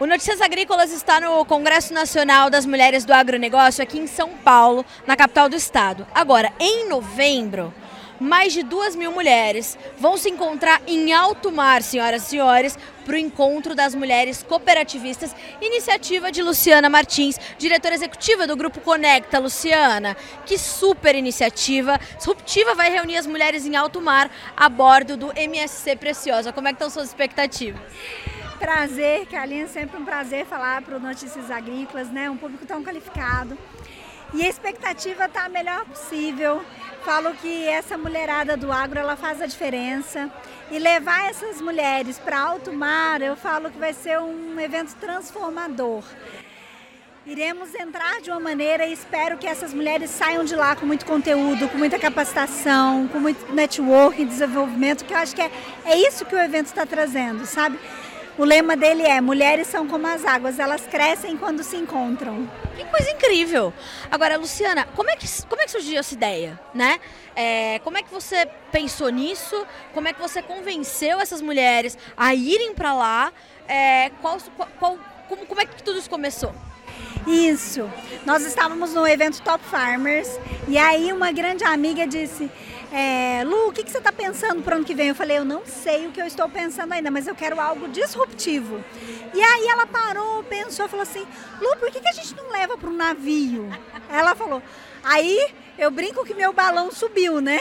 O Notícias Agrícolas está no Congresso Nacional das Mulheres do Agronegócio aqui em São Paulo, na capital do estado. Agora, em novembro, mais de duas mil mulheres vão se encontrar em alto mar, senhoras e senhores, para o encontro das mulheres cooperativistas, iniciativa de Luciana Martins, diretora executiva do Grupo Conecta. Luciana, que super iniciativa, disruptiva, vai reunir as mulheres em alto mar a bordo do MSC Preciosa. Como é que estão suas expectativas? Prazer, Carlinha, é sempre um prazer falar para o Notícias Agrícolas, né? Um público tão qualificado. E a expectativa está a melhor possível. Falo que essa mulherada do agro ela faz a diferença. E levar essas mulheres para alto mar, eu falo que vai ser um evento transformador. Iremos entrar de uma maneira e espero que essas mulheres saiam de lá com muito conteúdo, com muita capacitação, com muito networking, desenvolvimento, que eu acho que é, é isso que o evento está trazendo, sabe? O lema dele é: mulheres são como as águas, elas crescem quando se encontram. Que coisa incrível! Agora, Luciana, como é que, como é que surgiu essa ideia, né? É, como é que você pensou nisso? Como é que você convenceu essas mulheres a irem para lá? É, qual, qual, como, como é que tudo isso começou? Isso. Nós estávamos no evento Top Farmers e aí uma grande amiga disse: é, Lu, o que, que você está pensando para o ano que vem? Eu falei: Eu não sei o que eu estou pensando ainda, mas eu quero algo disruptivo. E aí ela parou, pensou, falou assim: Lu, por que, que a gente não leva para um navio? Ela falou. Aí eu brinco que meu balão subiu, né?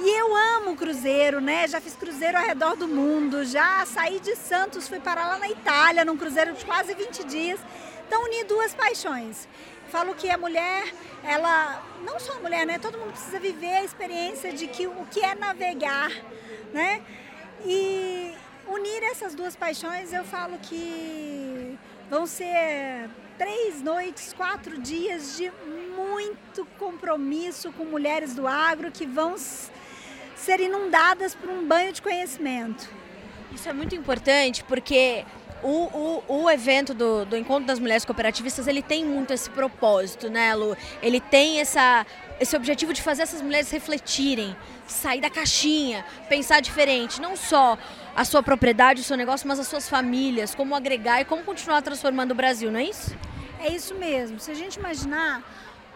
E eu amo cruzeiro, né? Já fiz cruzeiro ao redor do mundo, já saí de Santos, fui parar lá na Itália, num cruzeiro de quase 20 dias. Então, uni duas paixões. Falo que a mulher, ela, não só a mulher, né? Todo mundo precisa viver a experiência de que o que é navegar, né? E unir essas duas paixões, eu falo que vão ser três noites, quatro dias de muito compromisso com mulheres do agro que vão ser inundadas por um banho de conhecimento. Isso é muito importante porque o, o, o evento do, do Encontro das Mulheres Cooperativistas, ele tem muito esse propósito, né, Lu? Ele tem essa, esse objetivo de fazer essas mulheres refletirem, sair da caixinha, pensar diferente, não só a sua propriedade, o seu negócio, mas as suas famílias, como agregar e como continuar transformando o Brasil, não é isso? É isso mesmo. Se a gente imaginar,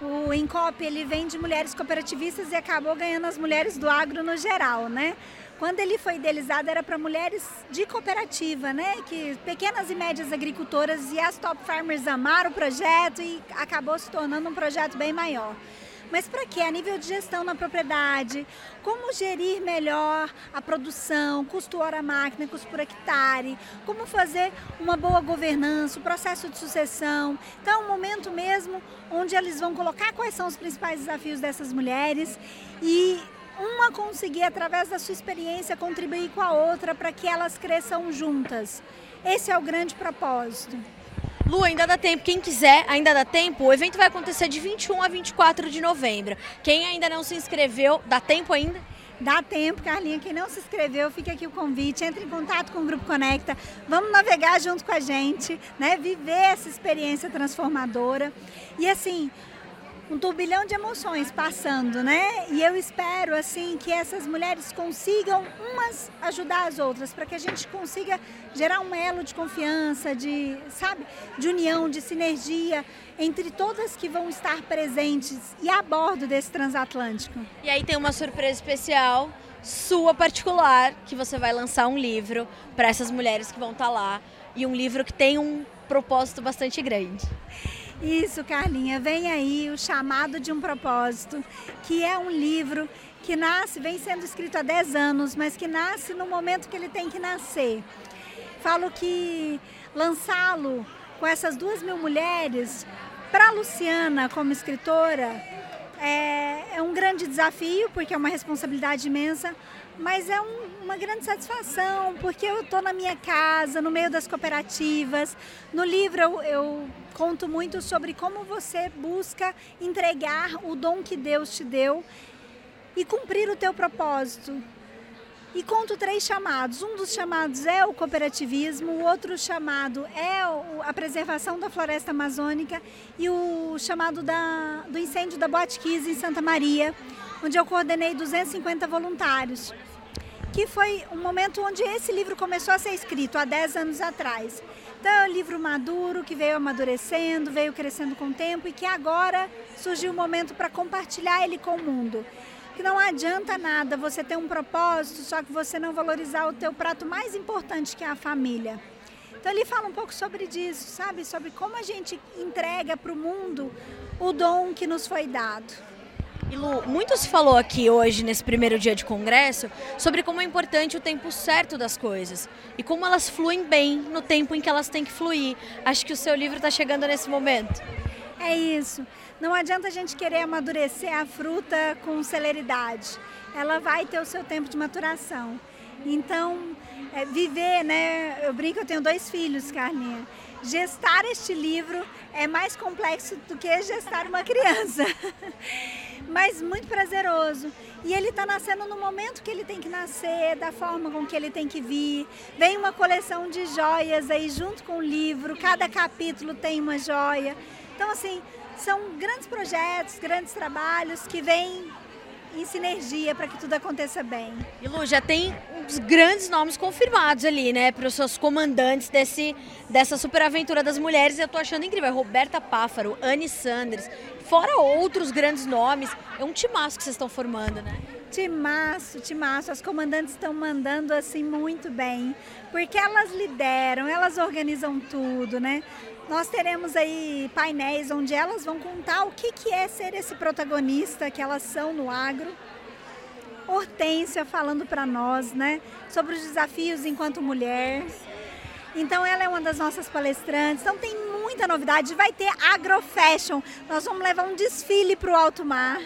o Encop ele vem de mulheres cooperativistas e acabou ganhando as mulheres do agro no geral, né? Quando ele foi idealizado era para mulheres de cooperativa, né? Que pequenas e médias agricultoras e as top farmers amaram o projeto e acabou se tornando um projeto bem maior. Mas para quê? A nível de gestão na propriedade, como gerir melhor a produção, custo hora máquina, custo por hectare, como fazer uma boa governança, o processo de sucessão. Então, é um momento mesmo onde eles vão colocar quais são os principais desafios dessas mulheres e uma conseguir, através da sua experiência, contribuir com a outra para que elas cresçam juntas. Esse é o grande propósito. Lu, ainda dá tempo. Quem quiser, ainda dá tempo. O evento vai acontecer de 21 a 24 de novembro. Quem ainda não se inscreveu, dá tempo ainda? Dá tempo, Carlinha. Quem não se inscreveu, fica aqui o convite. Entre em contato com o Grupo Conecta. Vamos navegar junto com a gente, né? Viver essa experiência transformadora. E assim, um turbilhão de emoções passando, né? E eu espero assim que essas mulheres consigam umas ajudar as outras para que a gente consiga gerar um elo de confiança, de, sabe, de união, de sinergia entre todas que vão estar presentes e a bordo desse transatlântico. E aí tem uma surpresa especial sua particular, que você vai lançar um livro para essas mulheres que vão estar tá lá e um livro que tem um propósito bastante grande. Isso, Carlinha, vem aí o chamado de um propósito, que é um livro que nasce, vem sendo escrito há 10 anos, mas que nasce no momento que ele tem que nascer. Falo que lançá-lo com essas duas mil mulheres, para Luciana, como escritora, é, é, um grande desafio, porque é uma responsabilidade imensa, mas é um, uma grande satisfação, porque eu estou na minha casa, no meio das cooperativas. No livro eu, eu conto muito sobre como você busca entregar o dom que Deus te deu e cumprir o teu propósito. E conto três chamados. Um dos chamados é o cooperativismo, o outro chamado é a preservação da floresta amazônica e o chamado da, do incêndio da Boate Kiss em Santa Maria, onde eu coordenei 250 voluntários. que foi um momento onde esse livro começou a ser escrito há 10 anos atrás. Então é um livro maduro que veio amadurecendo, veio crescendo com o tempo e que agora surgiu o momento para compartilhar ele com o mundo. Que não adianta nada você ter um propósito, só que você não valorizar o teu prato mais importante que é a família. Então ele fala um pouco sobre isso, sabe? Sobre como a gente entrega para o mundo o dom que nos foi dado. E Lu, muito se falou aqui hoje, nesse primeiro dia de congresso, sobre como é importante o tempo certo das coisas e como elas fluem bem no tempo em que elas têm que fluir. Acho que o seu livro está chegando nesse momento. É isso. Não adianta a gente querer amadurecer a fruta com celeridade. Ela vai ter o seu tempo de maturação. Então, é, viver, né? Eu brinco, eu tenho dois filhos, Carlinha. Gestar este livro é mais complexo do que gestar uma criança. Mas muito prazeroso. E ele está nascendo no momento que ele tem que nascer, da forma com que ele tem que vir. Vem uma coleção de joias aí junto com o livro, cada capítulo tem uma joia. Então, assim, são grandes projetos, grandes trabalhos que vêm em sinergia para que tudo aconteça bem. E Lu, já tem uns grandes nomes confirmados ali, né, para os seus comandantes desse, dessa superaventura das mulheres. Eu tô achando incrível. Roberta Páfaro, Anne Sanders, fora outros grandes nomes. É um timaço que vocês estão formando, né? Timaço, timaço. As comandantes estão mandando assim muito bem, porque elas lideram, elas organizam tudo, né? Nós teremos aí painéis onde elas vão contar o que, que é ser esse protagonista que elas são no agro. Hortência falando para nós, né, sobre os desafios enquanto mulher. Então ela é uma das nossas palestrantes. Então tem muita novidade. Vai ter agrofashion. Nós vamos levar um desfile para o alto mar.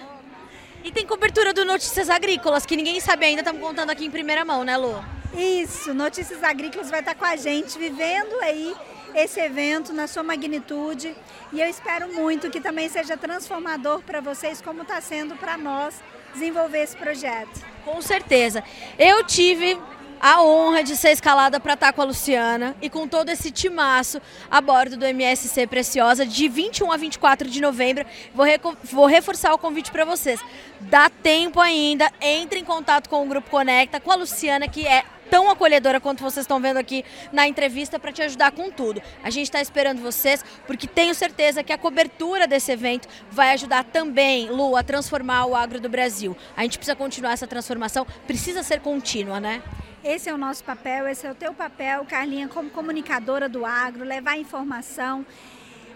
E tem cobertura do Notícias Agrícolas, que ninguém sabe ainda, estamos contando aqui em primeira mão, né, Lu? Isso, Notícias Agrícolas vai estar com a gente, vivendo aí esse evento na sua magnitude. E eu espero muito que também seja transformador para vocês, como está sendo para nós desenvolver esse projeto. Com certeza. Eu tive a honra de ser escalada para estar com a Luciana e com todo esse timaço a bordo do MSC Preciosa de 21 a 24 de novembro. Vou, vou reforçar o convite para vocês. Dá tempo ainda, entre em contato com o Grupo Conecta, com a Luciana, que é tão acolhedora quanto vocês estão vendo aqui na entrevista para te ajudar com tudo. A gente está esperando vocês porque tenho certeza que a cobertura desse evento vai ajudar também, Lu, a transformar o agro do Brasil. A gente precisa continuar essa transformação, precisa ser contínua, né? Esse é o nosso papel, esse é o teu papel, Carlinha, como comunicadora do agro, levar informação.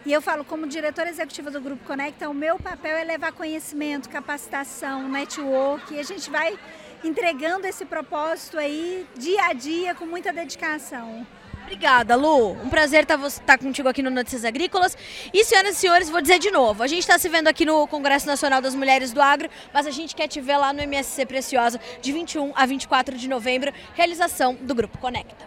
E eu falo, como diretora executiva do Grupo Conecta, o meu papel é levar conhecimento, capacitação, network, e a gente vai entregando esse propósito aí dia a dia com muita dedicação. Obrigada, Lu. Um prazer estar, estar contigo aqui no Notícias Agrícolas. E, senhoras e senhores, vou dizer de novo: a gente está se vendo aqui no Congresso Nacional das Mulheres do Agro, mas a gente quer te ver lá no MSC Preciosa, de 21 a 24 de novembro, realização do Grupo Conecta.